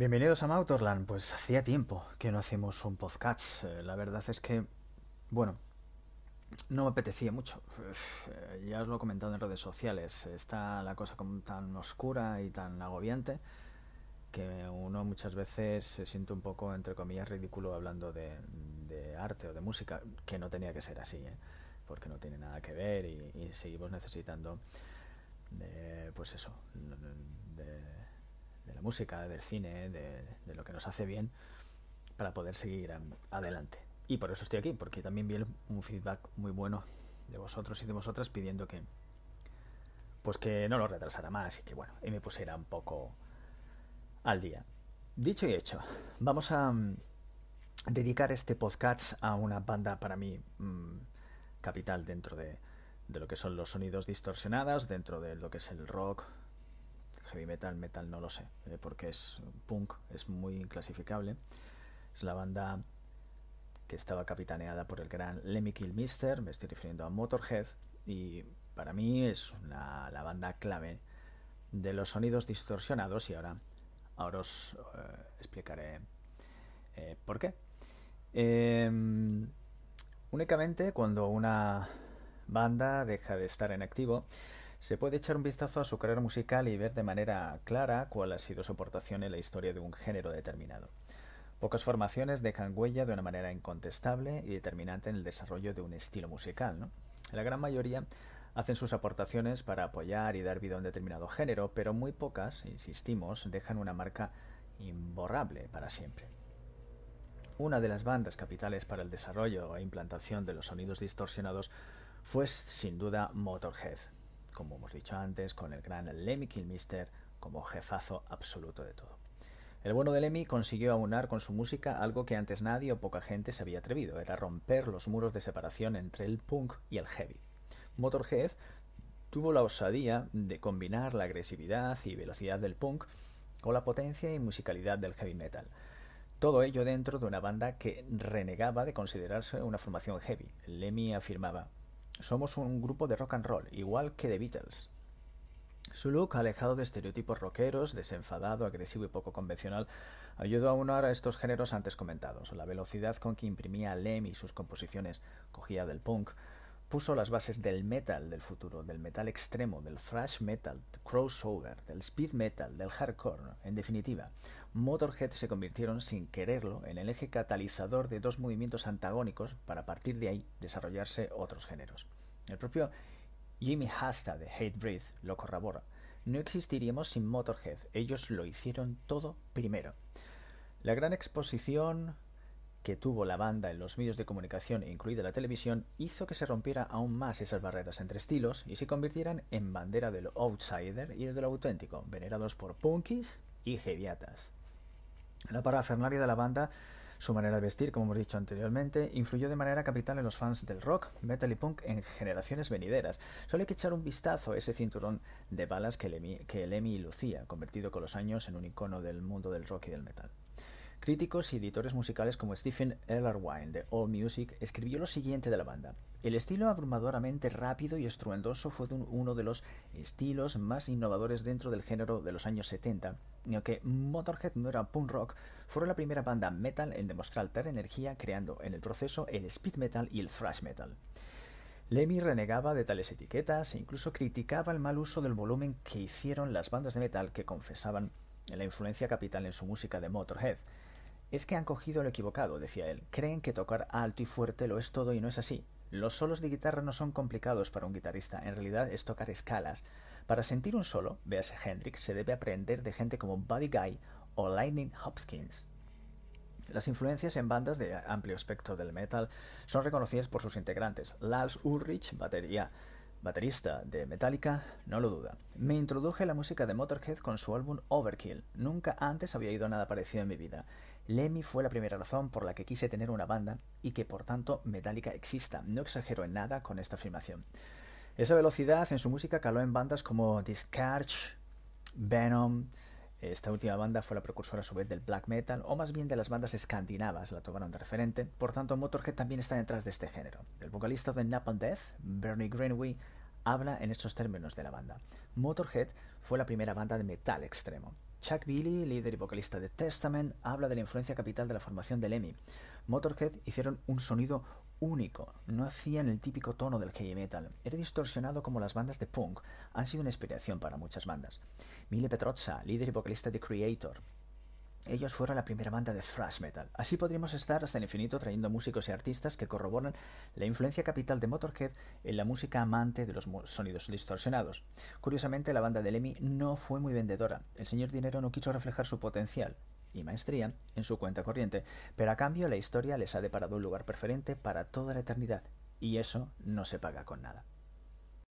Bienvenidos a Mautorland. Pues hacía tiempo que no hacemos un podcast. Eh, la verdad es que, bueno, no me apetecía mucho. Eh, ya os lo he comentado en redes sociales. Está la cosa como tan oscura y tan agobiante que uno muchas veces se siente un poco, entre comillas, ridículo hablando de, arte o de música, que no tenía que ser así, ¿eh? porque no tiene nada que ver y, seguimos necesitando de, pues eso, música, del cine, de, lo que nos hace bien para poder seguir adelante. Y por eso estoy aquí, porque también vi un feedback muy bueno de vosotros y de vosotras pidiendo que pues que no lo retrasara más y que bueno, y me pusiera un poco al día. Dicho y hecho, vamos a mm, dedicar este podcast a una banda para mí mm, capital dentro de, lo que son los sonidos distorsionados, dentro de lo que es el rock, heavy metal, metal no lo sé, eh, porque es punk, es muy inclasificable. Es la banda que estaba capitaneada por el gran Lemmy Kilmister, me estoy refiriendo a Motorhead, y para mí es la banda clave de los sonidos distorsionados y ahora Ahora os eh, explicaré eh, por qué. Em, únicamente cuando una banda deja de estar en activo, se puede echar un vistazo a su carrera musical y ver de manera clara cuál ha sido su aportación en la historia de un género determinado. Pocas formaciones dejan huella de una manera incontestable y determinante en el desarrollo de un estilo musical. ¿no? La gran mayoría hacen sus aportaciones para apoyar y dar vida a un determinado género, pero muy pocas, insistimos, dejan una marca imborrable para siempre. Una de las bandas capitales para el desarrollo e implantación de los sonidos distorsionados fue sin duda Motorhead, como hemos dicho antes, con el gran Lemmy Kilmister como jefazo absoluto de todo. El bueno de Lemmy consiguió aunar con su música algo que antes nadie o poca gente se había atrevido, era romper los muros de separación entre el punk y el heavy. Motorhead tuvo la osadía de combinar la agresividad y velocidad del punk con la potencia y musicalidad del heavy metal. Todo ello dentro de una banda que renegaba de considerarse una formación heavy. Lemmy afirmaba, somos un grupo de rock and roll, igual que The Beatles. Su look, alejado de estereotipos rockeros, desenfadado, agresivo y poco convencional, ayudó a unar a estos géneros antes comentados. La velocidad con que imprimía Lemmy sus composiciones cogía del punk, puso las bases del metal del futuro, del metal extremo, del thrash metal, crossover, del speed metal, del hardcore. En definitiva, Motorhead se convirtieron sin quererlo en el eje catalizador de dos movimientos antagónicos para a partir de ahí desarrollarse otros géneros. El propio Jimmy Hasta de Hatebreed lo corrobora. No existiríamos sin Motorhead, ellos lo hicieron todo primero. La gran exposición que tuvo la banda en los medios de comunicación, incluida la televisión, hizo que se rompieran aún más esas barreras entre estilos y se convirtieran en bandera del outsider y del auténtico, venerados por punkis y heviatas. La parafernalia de la banda, su manera de vestir, como hemos dicho anteriormente, influyó de manera capital en los fans del rock, metal y punk en generaciones venideras. Solo hay que echar un vistazo a ese cinturón de balas que Lemmy, lucía, convertido con los años en un icono del mundo del rock y del metal. Críticos y editores musicales como Stephen Ellerwine de AllMusic escribió lo siguiente de la banda. El estilo abrumadoramente rápido y estruendoso fue uno de los estilos más innovadores dentro del género de los años 70, y aunque Motorhead no era punk rock, fue la primera banda metal en demostrar tal energía creando en el proceso el speed metal y el thrash metal. Lemmy renegaba de tales etiquetas e incluso criticaba el mal uso del volumen que hicieron las bandas de metal que confesaban la influencia capital en su música de Motorhead. Es que han cogido lo equivocado, decía él. Creen que tocar alto y fuerte lo es todo y no es así. Los solos de guitarra no son complicados para un guitarrista, en realidad es tocar escalas. Para sentir un solo, véase Hendrix, se debe aprender de gente como Buddy Guy o Lightning Hopkins. Las influencias en bandas de amplio espectro del metal son reconocidas por sus integrantes. Lars Ulrich, batería, baterista de Metallica, no lo duda. Me introduje a la música de Motorhead con su álbum Overkill. Nunca antes había ido nada parecido en mi vida. Lemmy fue la primera razón por la que quise tener una banda y que por tanto Metallica exista. No exagero en nada con esta afirmación. Esa velocidad en su música caló en bandas como Discarge, Venom. Esta última banda fue la precursora a su vez del black metal, o más bien de las bandas escandinavas, la tomaron de referente. Por tanto, Motorhead también está detrás de este género. El vocalista de Napalm Death, Bernie Greenway, habla en estos términos de la banda. Motorhead fue la primera banda de metal extremo. Chuck Billy, líder y vocalista de Testament, habla de la influencia capital de la formación del EMI. Motorhead hicieron un sonido único, no hacían el típico tono del heavy metal, era distorsionado como las bandas de punk, han sido una inspiración para muchas bandas. Mile Petrozza, líder y vocalista de Creator, ellos fueron la primera banda de thrash metal. Así podríamos estar hasta el infinito trayendo músicos y artistas que corroboran la influencia capital de Motorhead en la música amante de los sonidos distorsionados. Curiosamente, la banda de Lemmy no fue muy vendedora. El señor Dinero no quiso reflejar su potencial y maestría en su cuenta corriente, pero a cambio la historia les ha deparado un lugar preferente para toda la eternidad, y eso no se paga con nada.